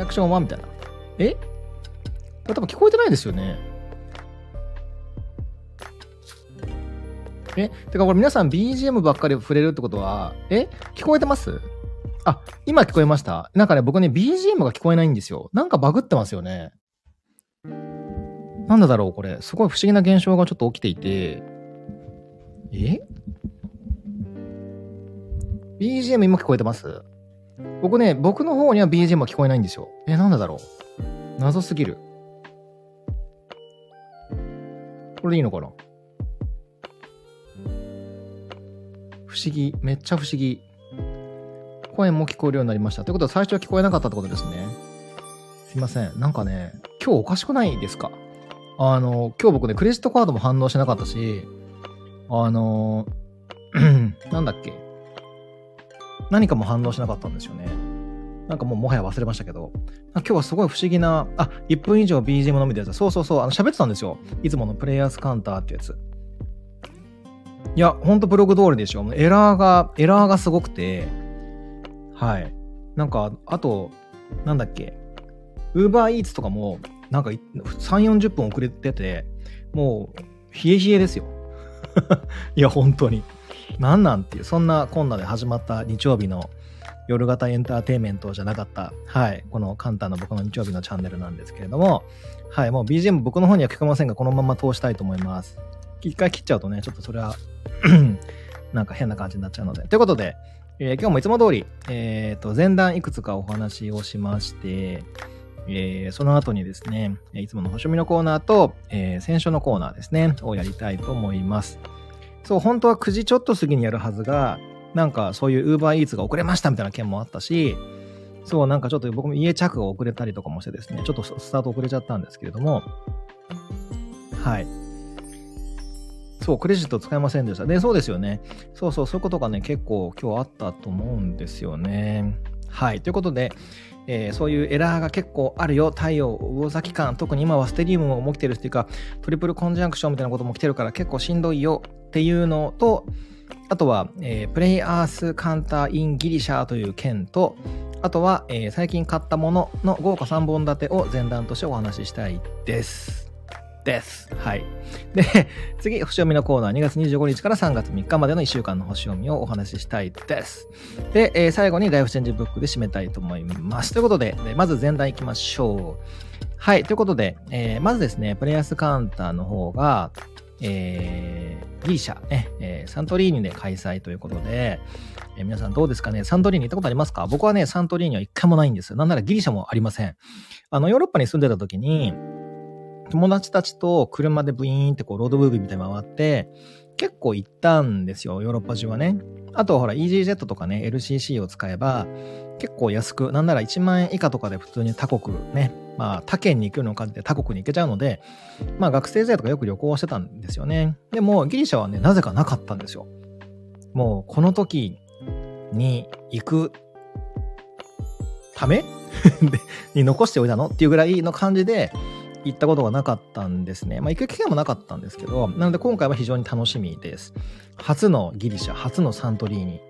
アクション1みたいな。え？これ多分聞こえてないですよね。え？てかこれ皆さん BGM ばっかり触れるってことは、え？聞こえてます？あ、今聞こえましたなんかね、僕ね、BGM が聞こえないんですよ。なんかバグってますよね。なんだだろうこれ。すごい不思議な現象がちょっと起きていて。え ?BGM 今聞こえてます？僕ね、僕の方には BGM は聞こえないんですよ。え、なんでだろう？謎すぎる。これでいいのかな？不思議。めっちゃ不思議。声も聞こえるようになりました。ということは最初は聞こえなかったってことですね。すいません。なんかね、今日おかしくないですか？あの、今日僕ね、クレジットカードも反応しなかったし、あの、なんだっけ？何かも反応しなかったんですよね。なんかもうもはや忘れましたけど、今日はすごい不思議な、あ、1分以上 BGM のみでやつそうそうそう、あの喋ってたんですよ。いつものプレイヤースカウンターってやつ。いや、ほんとブログ通りでしょ。エラーが、エラーがすごくて、はい。なんか、あと、なんだっけ、ウーバーイーツとかも、なんか3、40分遅れてて、もう、冷え冷えですよ。いや、本当に。なんなんていう、そんなこんなで始まった日曜日の夜型エンターテインメントじゃなかった、はい、このカンタの僕の日曜日のチャンネルなんですけれども、はい、もう BGM 僕の方には聞こえませんが、このまま通したいと思います。一回切っちゃうとね、ちょっとそれは なんか変な感じになっちゃうので。ということで、えー、今日もいつも通り、えっ、ー、と、前段いくつかお話をしまして、えー、その後にですね、いつもの星読みのコーナーと、えー、選書のコーナーですね、をやりたいと思います。そう、本当は9時ちょっと過ぎにやるはずが、なんかそういう Uber Eats が遅れましたみたいな件もあったし、そう、なんかちょっと僕も家着が遅れたりとかもしてですね、ちょっとスタート遅れちゃったんですけれども、はい。そう、クレジット使えませんでした。で、そうですよね。そうそう、そういうことがね、結構今日あったと思うんですよね。はい。ということで、えー、そういうエラーが結構あるよ。太陽、魚座期間、特に今はステリウムも起きてるっていうか、トリプルコンジャンクションみたいなことも来てるから結構しんどいよっていうのと、あとは、えー、プレイアースカンターインギリシャーという件と、あとは、えー、最近買ったものの豪華3本立てを前段としてお話ししたいです。です。はい。で、次、星読みのコーナー2月25日から3月3日までの1週間の星読みをお話ししたいです。で、えー、最後にライフチェンジブックで締めたいと思います。ということで、まず前段行きましょう。はい。ということで、えー、まずですね、プレイヤースカウンターの方が、えー、ギリシャ、ね、えー、サントリーニで開催ということで、えー、皆さんどうですかね？サントリーニ行ったことありますか？僕はね、サントリーニは一回もないんですよ。なんならギリシャもありません。あの、ヨーロッパに住んでた時に、友達たちと車でブイーンってこうロードムービーみたいに回って、結構行ったんですよ、ヨーロッパ中はね。あとほら、EasyJet とかね、LCC を使えば、結構安く、なんなら1万円以下とかで普通に他国ね、まあ他県に行くのを感じて他国に行けちゃうので、まあ学生時代とかよく旅行してたんですよね。でもギリシャはね、なぜかなかったんですよ。もうこの時に行くため？に残しておいたの？っていうぐらいの感じで、行ったことがなかったんですね。まあ、行く機会もなかったんですけど、なので今回は非常に楽しみです。初のギリシャ、初のサントリーニ。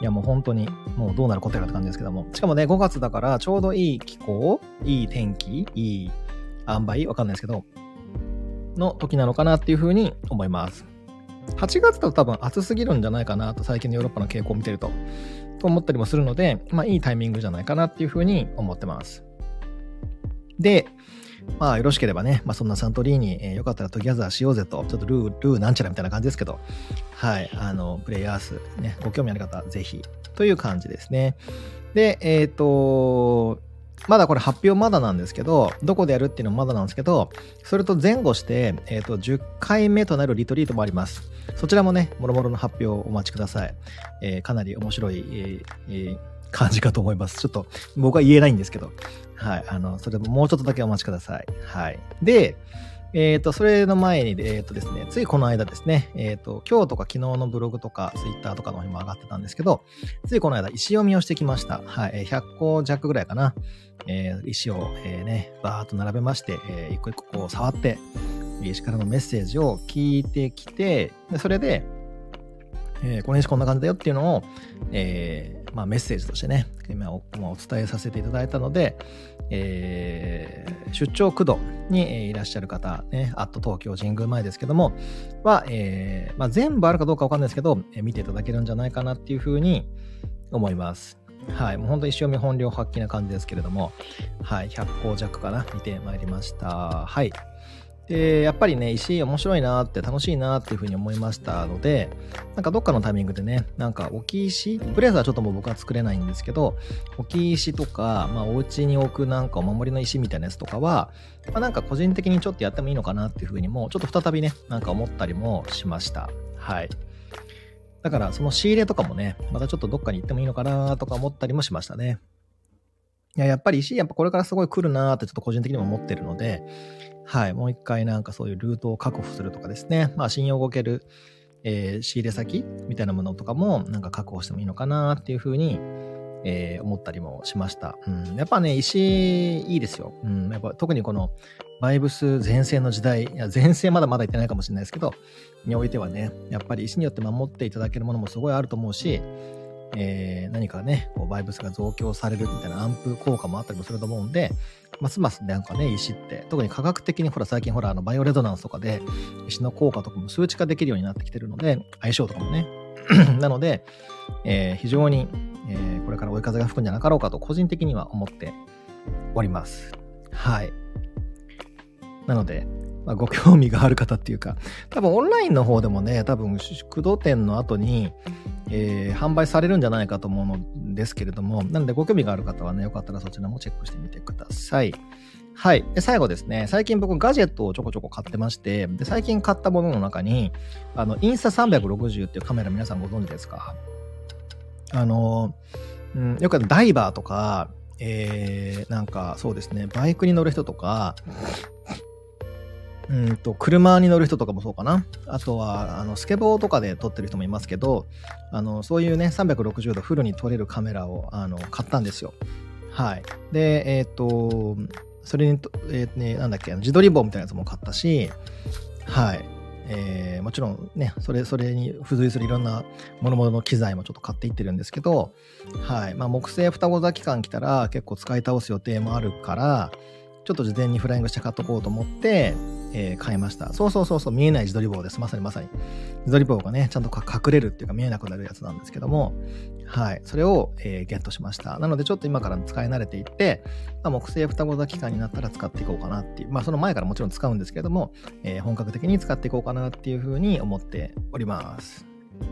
いやもう本当に、もうどうなることやらって感じですけども。しかもね、5月だからちょうどいい気候、いい天気、いい塩梅、わかんないですけど、の時なのかなっていうふうに思います。8月だと多分暑すぎるんじゃないかなと最近のヨーロッパの傾向を見てると、と思ったりもするので、まあいいタイミングじゃないかなっていうふうに思ってます。で、まあよろしければね、まあそんなサントリーに、えー、よかったらトギャザーしようぜと、ちょっとルー、ルーなんちゃらみたいな感じですけど、はい、あの、プレイヤース、ね、ご興味ある方、ぜひ、という感じですね。で、えっ、ー、と、まだこれ発表まだなんですけど、どこでやるっていうのもまだなんですけど、それと前後して、えっ、ー、と、10回目となるリトリートもあります。そちらもね、もろもろの発表をお待ちください。えー、かなり面白い、えーえー、感じかと思います。ちょっと僕は言えないんですけど、はい。あの、それももうちょっとだけお待ちください。はい。で、えっ、ー、と、それの前に、えっ、ー、とですね、ついこの間ですね、えっ、ー、と、今日とか昨日のブログとかツイッターとかの方にも上がってたんですけど、ついこの間石読みをしてきました。はい。100個弱ぐらいかな。え、石を、え、ね、バーっと並べまして、えー、一個一個こう触って、石からのメッセージを聞いてきて、でそれで、えー、この石こんな感じだよっていうのを、え、まあ、メッセージとしてね、今お伝えさせていただいたので、えー、出張駆動にいらっしゃる方、ね、あと東京神宮前ですけども、は、えー、まあ、全部あるかどうかわかんないですけど、え、見ていただけるんじゃないかなっていうふうに思います。はい。もう本当に一生見本領発揮な感じですけれども、はい。100個弱かな見てまいりました。はい。で、やっぱりね、石面白いなって楽しいなっていうふうに思いましたので、なんかどっかのタイミングでね、なんか置き石プレスはちょっともう僕は作れないんですけど、置き石とか、まあお家に置くなんかお守りの石みたいなやつとかは、まあなんか個人的にちょっとやってもいいのかなっていうふうにも、ちょっと再びね、なんか思ったりもしました。はい。だからその仕入れとかもね、またちょっとどっかに行ってもいいのかなとか思ったりもしましたね。いや、やっぱり石、やっぱこれからすごい来るなーってちょっと個人的にも思ってるので、はい、もう一回なんかそういうルートを確保するとかですね、まあ信用を動ける、えー、仕入れ先みたいなものとかもなんか確保してもいいのかなっていうふうに、えー、思ったりもしました。うん、やっぱね、石いいですよ。うん、やっぱ特にこのバイブス前世の時代、いや前世まだまだ言ってないかもしれないですけど、においてはね、やっぱり石によって守っていただけるものもすごいあると思うし、えー、何かね、こうバイブスが増強されるみたいなアンプ効果もあったりもすると思うんで、ますますなんかね、石って、特に科学的にほら最近ほらあのバイオレゾナンスとかで石の効果とかも数値化できるようになってきてるので、相性とかもね。なので、えー、非常に、えー、これから追い風が吹くんじゃなかろうかと個人的には思っております。はい。なので、まあ、ご興味がある方っていうか、多分オンラインの方でもね、多分、駆動店の後に、えー、販売されるんじゃないかと思うのですけれども、なのでご興味がある方はね、よかったらそちらもチェックしてみてください。はい。で、最後ですね、最近僕ガジェットをちょこちょこ買ってまして、で、最近買ったものの中に、あの、インスタ360っていうカメラ皆さんご存知ですか？あの、うん、よくダイバーとか、えー、なんかそうですね、バイクに乗る人とか、うんと、車に乗る人とかもそうかな。あとは、あの、スケボーとかで撮ってる人もいますけど、あの、そういうね、360度フルに撮れるカメラを、あの、買ったんですよ。はい。で、えっ、ー、と、それに、えー、ね、なんだっけ、自撮り棒みたいなやつも買ったし、はい。えー、もちろんね、それ、それに付随するいろんな諸々の機材もちょっと買っていってるんですけど、はい。まあ、木製双子座期間来たら結構使い倒す予定もあるから、ちょっと事前にフライングして買っとこうと思って、えー、買いました。そうそうそうそう、見えない自撮り棒です。まさにまさに。自撮り棒がね、ちゃんと隠れるっていうか見えなくなるやつなんですけども、はい。それを、えー、ゲットしました。なのでちょっと今から使い慣れていって、まあ、木製双子座期間になったら使っていこうかなっていう、まあその前からもちろん使うんですけども、えー、本格的に使っていこうかなっていうふうに思っております。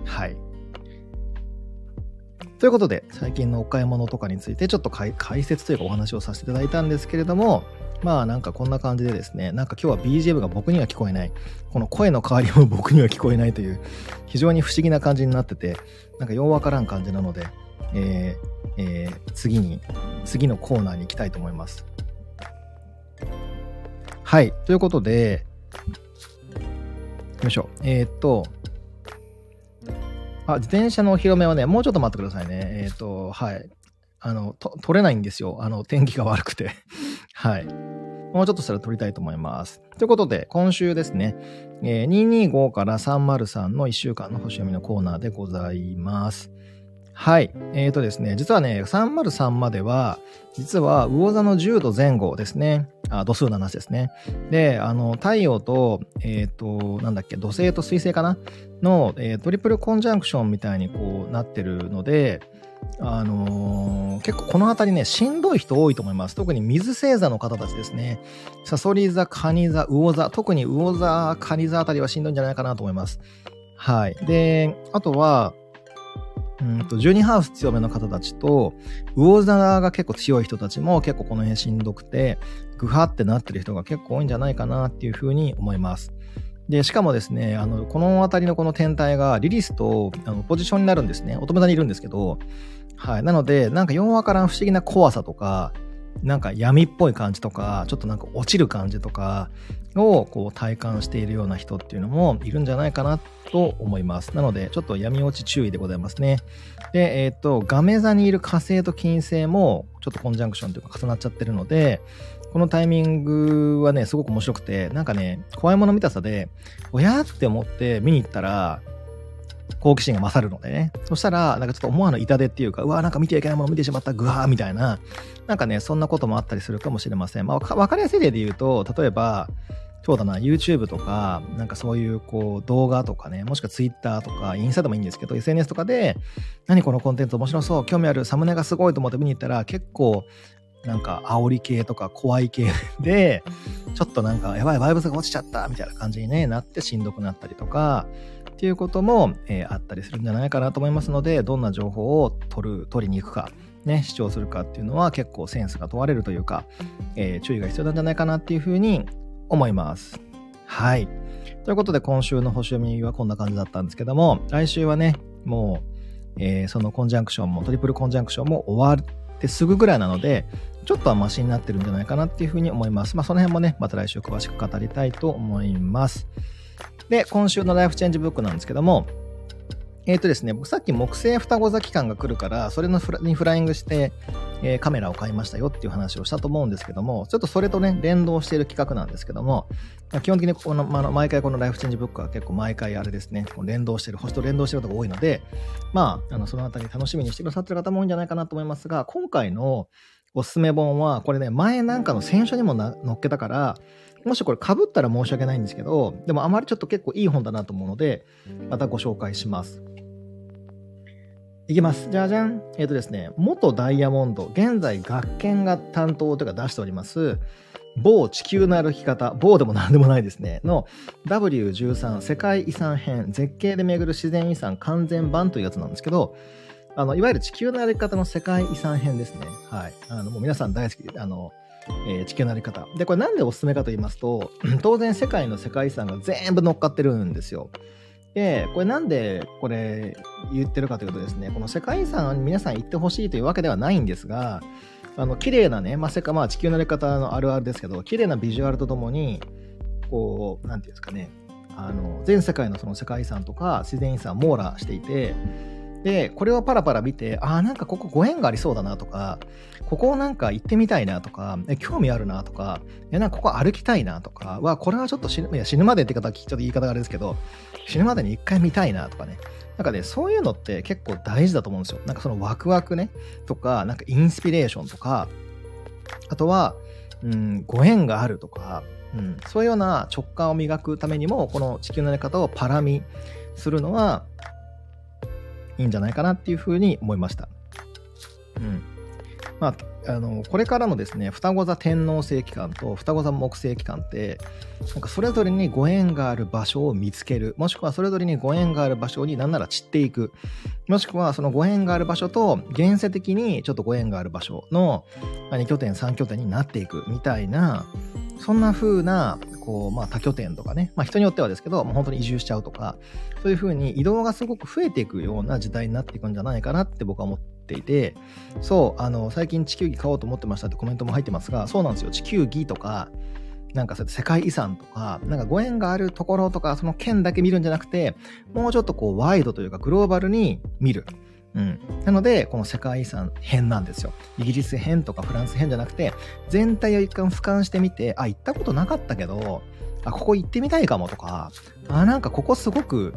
はい。ということで、最近のお買い物とかについてちょっと解説というかお話をさせていただいたんですけれども、まあなんかこんな感じでですね、なんか今日は BGM が僕には聞こえない、この声の代わりも僕には聞こえないという、非常に不思議な感じになってて、なんかようわからん感じなので、えーえー、次に、次のコーナーに行きたいと思います。はい。ということで、よいしょ。えー、っと、あ、自転車のお披露目はね、もうちょっと待ってくださいね。えっ、ー、と、はい。あの、と、撮れないんですよ。あの、天気が悪くて。はい。もうちょっとしたら撮りたいと思います。ということで、今週ですね、えー、225から303の1週間の星読みのコーナーでございます。はい。えっ、ー、とですね、実はね、303までは、実は魚座の10度前後ですね。あ、度数の話ですね。で、あの、太陽と、えっ、ー、と、なんだっけ、土星と水星かな？の、えー、トリプルコンジャンクションみたいにこうなってるので、あのー、結構この辺りね、しんどい人多いと思います。特に水星座の方たちですね。サソリ座、カニ座、魚座、特に魚座、カニ座あたりはしんどいんじゃないかなと思います。はい。で、あとは、うんと、12ハウス強めの方たちと、魚座が結構強い人たちも結構この辺しんどくて、ぐはってなってる人が結構多いんじゃないかなっていうふうに思います。で、しかもですね、あの、この辺りのこの天体がリリスとあのポジションになるんですね。乙女座にいるんですけど、はい。なので、なんか4話から不思議な怖さとか、なんか闇っぽい感じとか、ちょっとなんか落ちる感じとかをこう体感しているような人っていうのもいるんじゃないかなと思います。なので、ちょっと闇落ち注意でございますね。で、えっ、ー、と、ガメ座にいる火星と金星もちょっとコンジャンクションというか重なっちゃってるので、このタイミングはね、すごく面白くて、なんかね、怖いもの見たさで、おやって思って見に行ったら、好奇心が勝るのでね。そしたら、なんかちょっと思わぬ痛手っていうか、うわなんか見てはいけないもの見てしまった、ぐわーみたいな、なんかね、そんなこともあったりするかもしれません。まあ、わかりやすい例で言うと、例えば、そうだな、YouTube とか、なんかそういうこう動画とかね、もしくは Twitter とか、インスタでもいいんですけど、SNS とかで、何このコンテンツ面白そう、興味ある、サムネがすごいと思って見に行ったら、結構、なんか煽り系とか怖い系で、ちょっとなんかやばいバイブスが落ちちゃったみたいな感じに、ね、なってしんどくなったりとか、っていうことも、えー、あったりするんじゃないかなと思いますので、どんな情報を取る、取りに行くか、ね、主張するかっていうのは結構センスが問われるというか、えー、注意が必要なんじゃないかなっていうふうに思います。はい。ということで今週の星読みはこんな感じだったんですけども、来週はね、もう、えー、そのコンジャンクションも、トリプルコンジャンクションも終わってすぐぐらいなので、ちょっとはマシになってるんじゃないかなっていうふうに思います。まあその辺もね、また来週詳しく語りたいと思います。で、今週のライフチェンジブックなんですけども、えっ、ー、とですね、僕さっき木星双子座期間が来るから、それのフラにフライングして、えー、カメラを買いましたよっていう話をしたと思うんですけども、ちょっとそれとね、連動している企画なんですけども、基本的にこの、まあ、毎回このライフチェンジブックは結構毎回あれですね、連動してる、星と連動してることが多いので、まあ、あのそのあたり楽しみにしてくださってる方も多いんじゃないかなと思いますが、今回のおすすめ本は、これね、前なんかの選書にも載っけたから、もしこれ被ったら申し訳ないんですけど、でもあまりちょっと結構いい本だなと思うので、またご紹介します。いきます。じゃじゃん。えっ、ー、とですね、元ダイヤモンド、現在学研が担当というか出しております、某地球の歩き方、某でも何でもないですね、の W13 世界遺産編、絶景で巡る自然遺産完全版というやつなんですけど、あの、いわゆる地球の歩き方の世界遺産編ですね。はい。あの、もう皆さん大好き、あの、えー、地球の歩き方。で、これなんでおすすめかと言いますと、当然世界の世界遺産が全部乗っかってるんですよ。で、これなんでこれ言ってるかというとですね、この世界遺産に皆さん行ってほしいというわけではないんですが、あの、綺麗なね、まあ、世界、まあ、地球の歩き方のあるあるですけど、綺麗なビジュアルとともに、こう、なんていうんですかね、あの、全世界のその世界遺産とか自然遺産を網羅していて、で、これをパラパラ見て、ああ、なんかここご縁がありそうだなとか、ここをなんか行ってみたいなとか、え興味あるなとか、えなんかここ歩きたいなとかは、これはちょっと死ぬいや死ぬまでって方ちょっと言い方があれですけど、死ぬまでに一回見たいなとかね。なんかね、そういうのって結構大事だと思うんですよ。なんかそのワクワクね、とか、なんかインスピレーションとか、あとは、うん、ご縁があるとか、うん、そういうような直感を磨くためにも、この地球のやり方をパラミするのは、いいんじゃないかなっていうふうに思いました。うん。まあ、あのこれからのですね双子座天王星期間と双子座木星期間ってなんかそれぞれにご縁がある場所を見つけるもしくはそれぞれにご縁がある場所に何なら散っていくもしくはそのご縁がある場所と現世的にちょっとご縁がある場所の2拠点3拠点になっていくみたいなそんな風なこう、まあ、多拠点とかね、まあ、人によってはですけど、もう本当に移住しちゃうとか、そういう風に移動がすごく増えていくような時代になっていくんじゃないかなって僕は思っていて、そう、あの、最近地球儀買おうと思ってましたってコメントも入ってますが、そうなんですよ。地球儀とか、なんかそうやって世界遺産とか、なんかご縁があるところとか、その県だけ見るんじゃなくて、もうちょっとこうワイドというかグローバルに見る。うん。なので、この世界遺産編なんですよ。イギリス編とかフランス編じゃなくて、全体を一貫俯瞰してみて、あ、行ったことなかったけど、あ、ここ行ってみたいかもとか、あ、なんかここすごく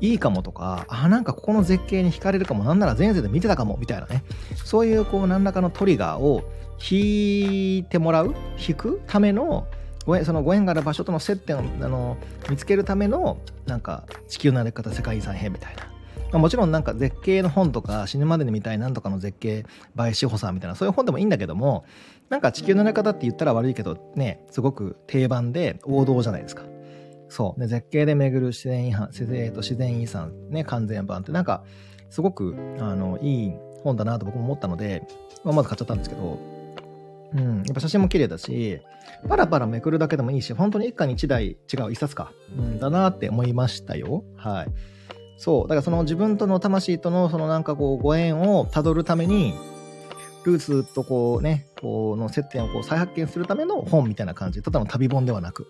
いいかもとか、あ、なんかここの絶景に惹かれるかも、なんなら前世で見てたかも、みたいなね。そういうこう何らかのトリガーを引いてもらう、引くための、ご縁そのご縁がある場所との接点をあの見つけるための、なんか地球の歩き方世界遺産編みたいな。まあ、もちろんなんか絶景の本とか死ぬまでに見たいなんとかの絶景倍志保さんみたいなそういう本でもいいんだけどもなんか地球の歩き方って言ったら悪いけどねすごく定番で王道じゃないですか。そう。で、絶景で巡る自然遺産、自然と自然遺産ね、完全版ってなんか、すごく、あの、いい本だなと僕も思ったので、まあ、まず買っちゃったんですけど、うん、やっぱ写真も綺麗だし、パラパラめくるだけでもいいし、本当に一家に一台違う一冊か、うん、だなって思いましたよ。はい。そう。だからその自分との魂とのそのなんかこうご縁をたどるために、ルーツとこうね、この接点をこう再発見するための本みたいな感じ。ただの旅本ではなく、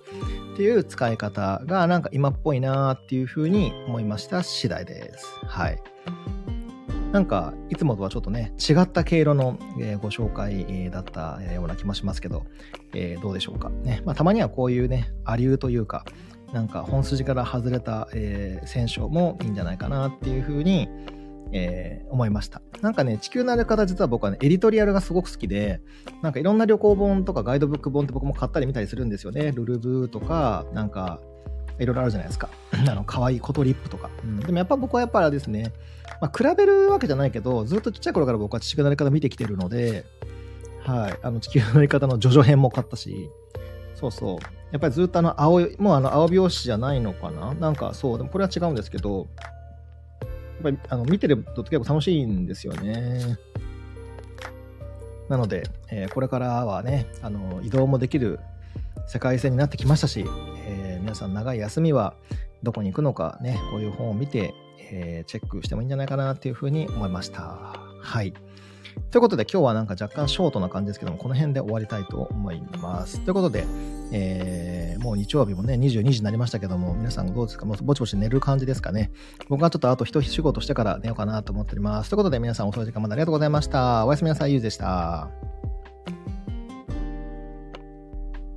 っていう使い方がなんか今っぽいなっていうふうに思いました次第です。はい。なんか、いつもとはちょっとね、違った経路の、え、ご紹介、え、だったような気もしますけど、えー、どうでしょうか。ね。まあ、たまにはこういうね、アリューというか、なんか本筋から外れた、えー、選手もいいんじゃないかなっていうふうに、えー、思いました。なんかね、地球の歩き方実は僕はね、エディトリアルがすごく好きで、なんかいろんな旅行本とかガイドブック本って僕も買ったり見たりするんですよね。ルルブーとか、なんか、いろいろあるじゃないですか。あの、可愛いコトリップとか。うん、でもやっぱ僕はやっぱりですね、まあ、比べるわけじゃないけど、ずっとちっちゃい頃から僕は地球の歩き方見てきてるので、はい、あの地球の歩き方のジョジョ編も買ったし、そうそう。やっぱりずっとあの青い、もうあの青拍子じゃないのかな？なんかそう、でもこれは違うんですけど、っぱりあの見てると結構楽しいんですよね。なので、えー、これからはね、あの移動もできる世界線になってきましたし、えー、皆さん長い休みはどこに行くのかね、こういう本を見て、えー、チェックしてもいいんじゃないかなっていうふうに思いました。はい。ということで今日はなんか若干ショートな感じですけども、この辺で終わりたいと思います。ということで、えー、もう日曜日もね、22時になりましたけども、皆さんどうですか？もうぼちぼち寝る感じですかね？僕はちょっとあと一仕事してから寝ようかなと思っております。ということで皆さん遅い時間までありがとうございました。おやすみなさい、ゆうでした。